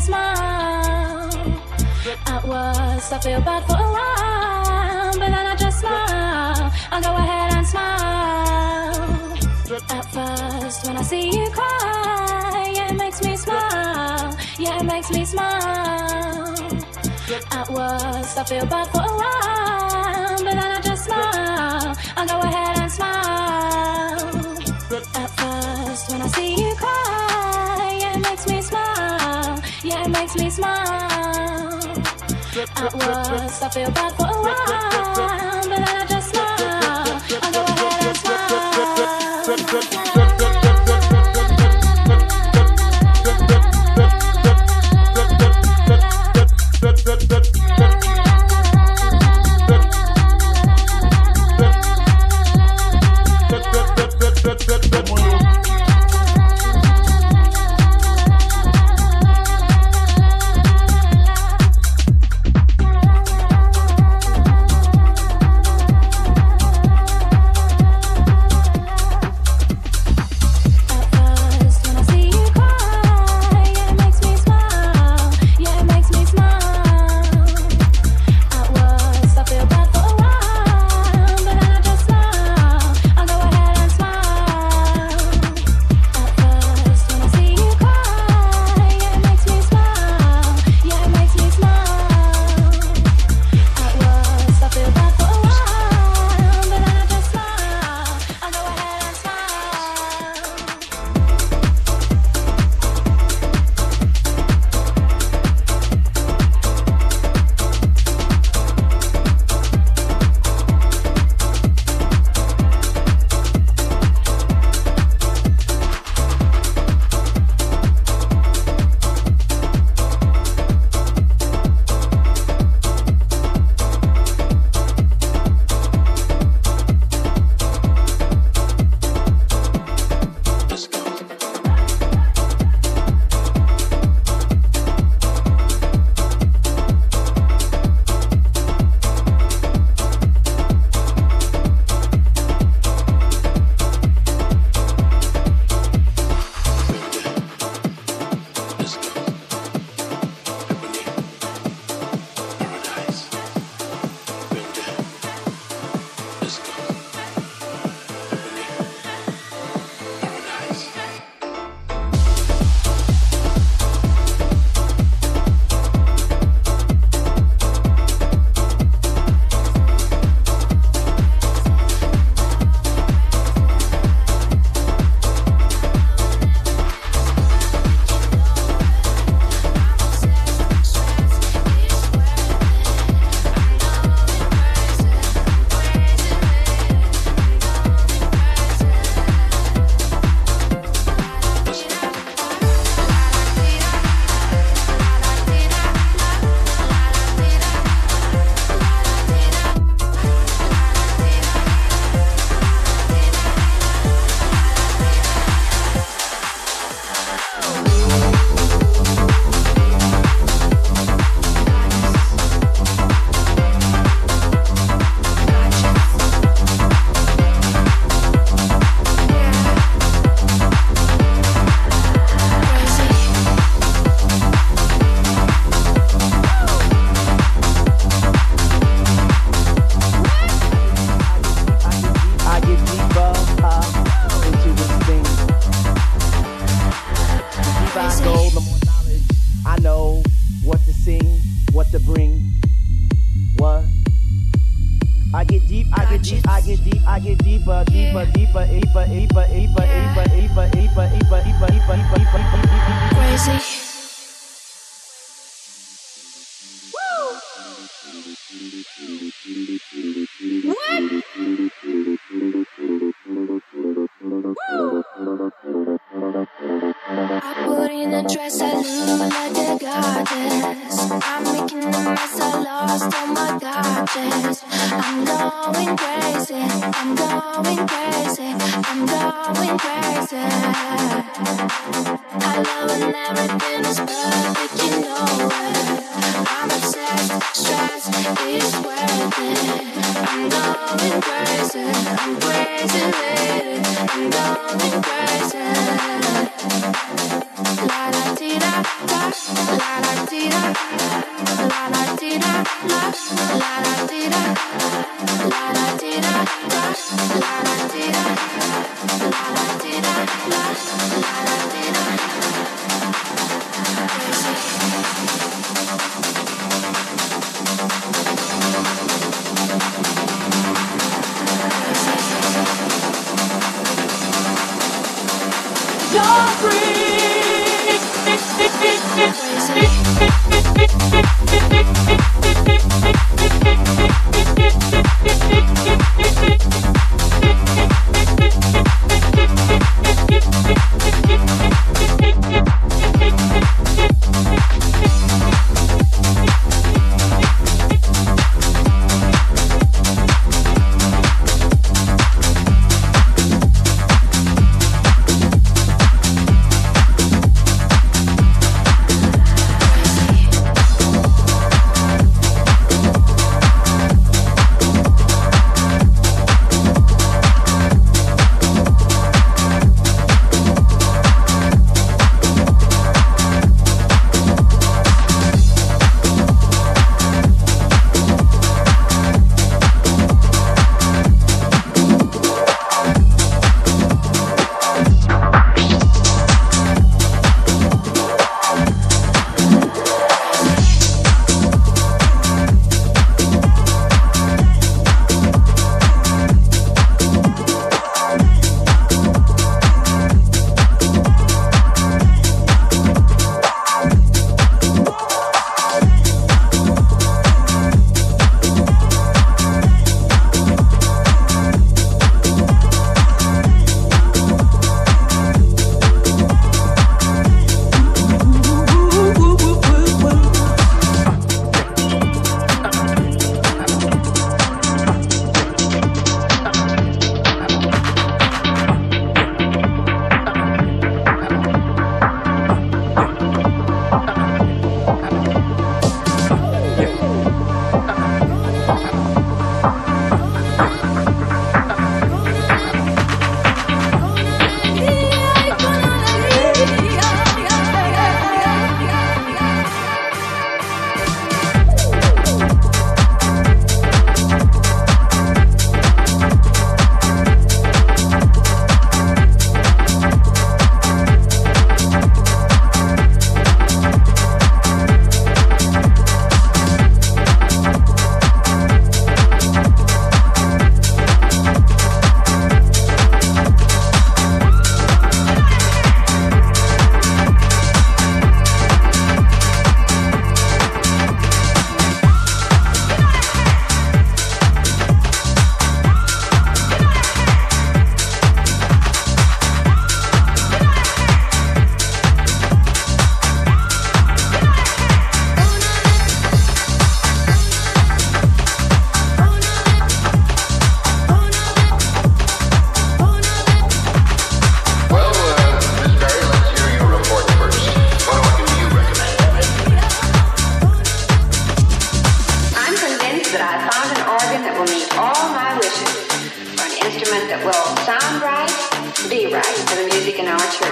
smile. At worst, I feel bad for a while, but then I just smile. I go ahead and smile. At first, when I see you cry, yeah, it makes me smile. Yeah, it makes me smile. At worst, I feel bad for a while, but then I just smile. I go ahead and smile. At first, when I see you cry, makes me smile. At worst, I feel bad for a while, but then I just smile. I go ahead and smile.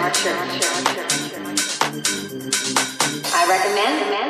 action. I recommend.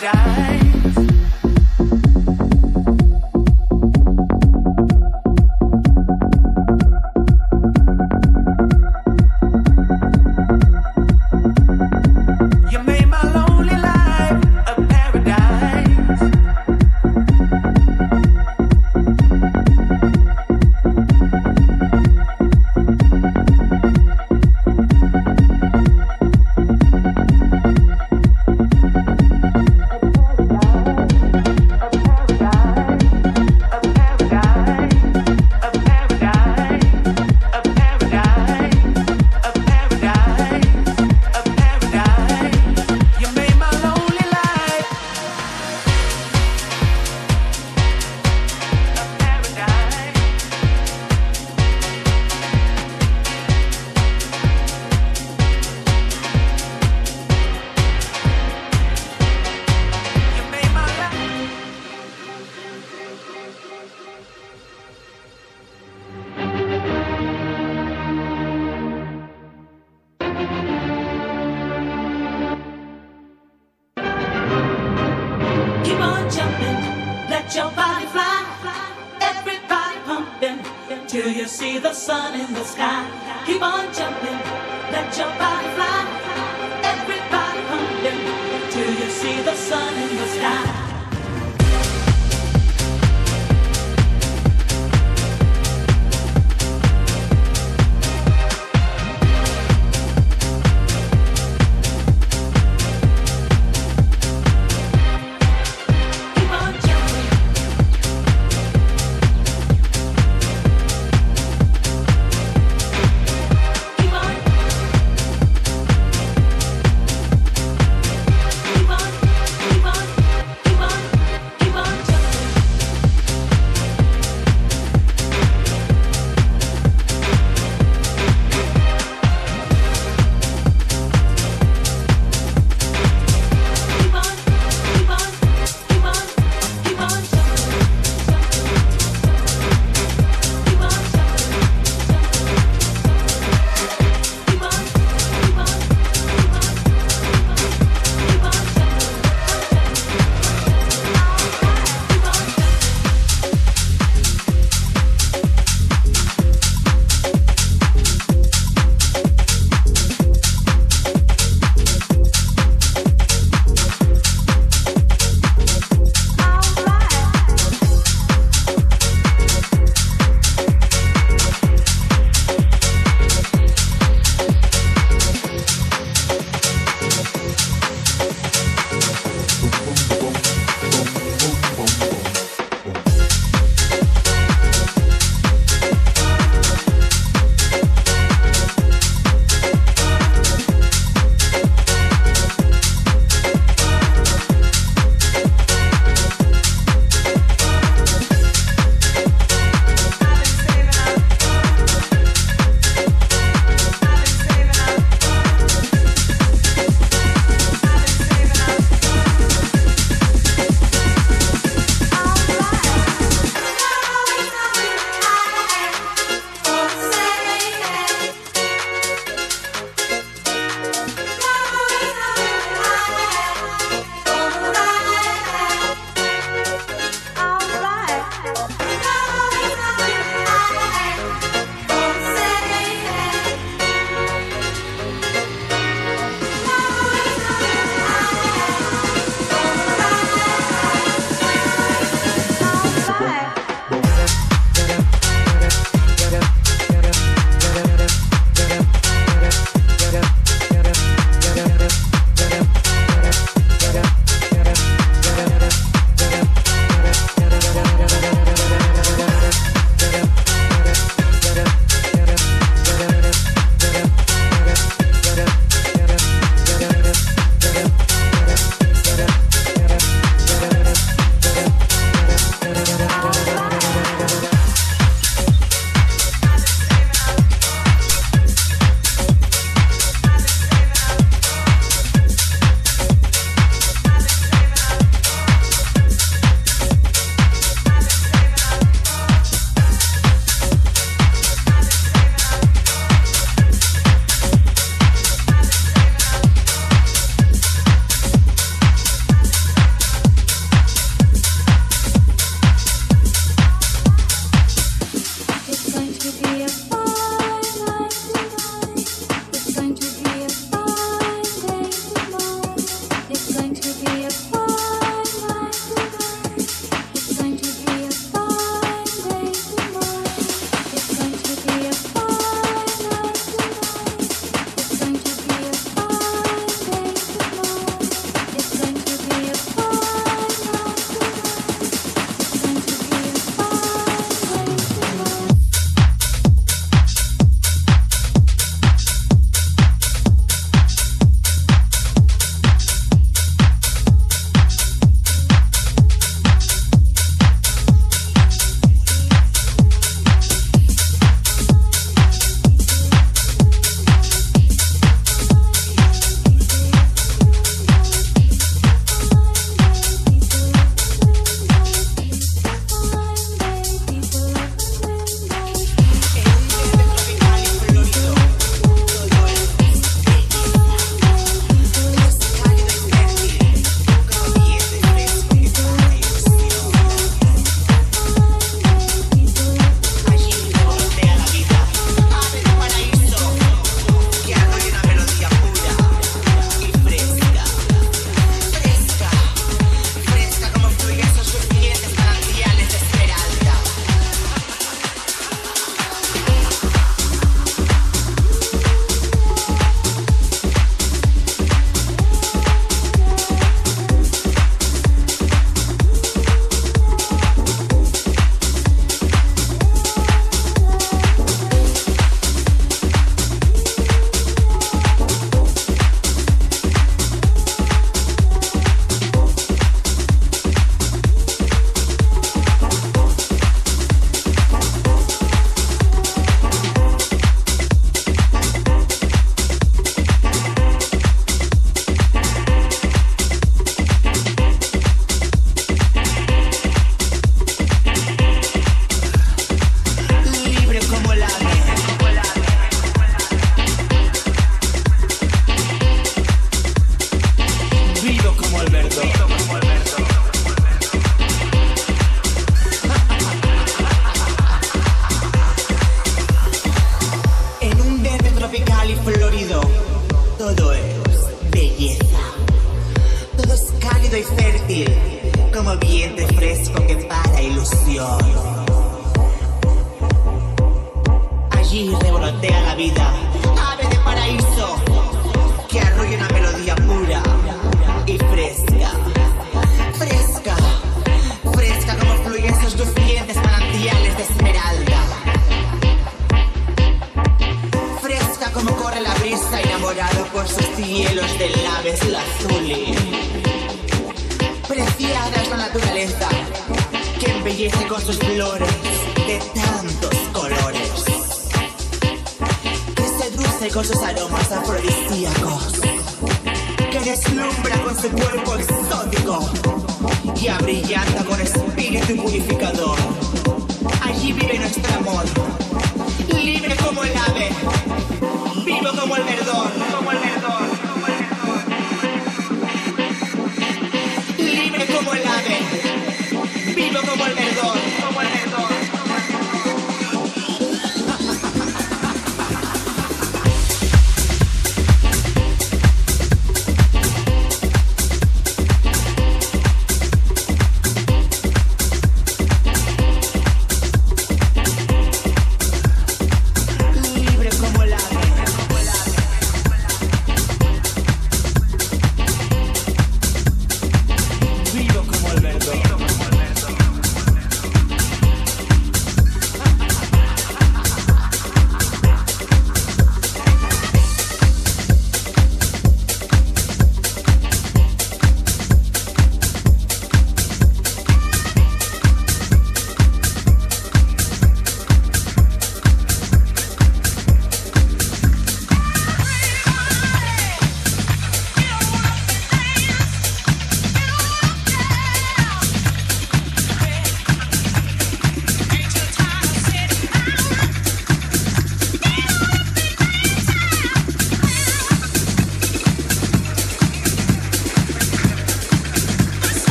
die. sun in the sky.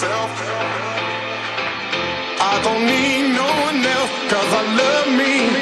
myself. I don't need no one else, cause I love me.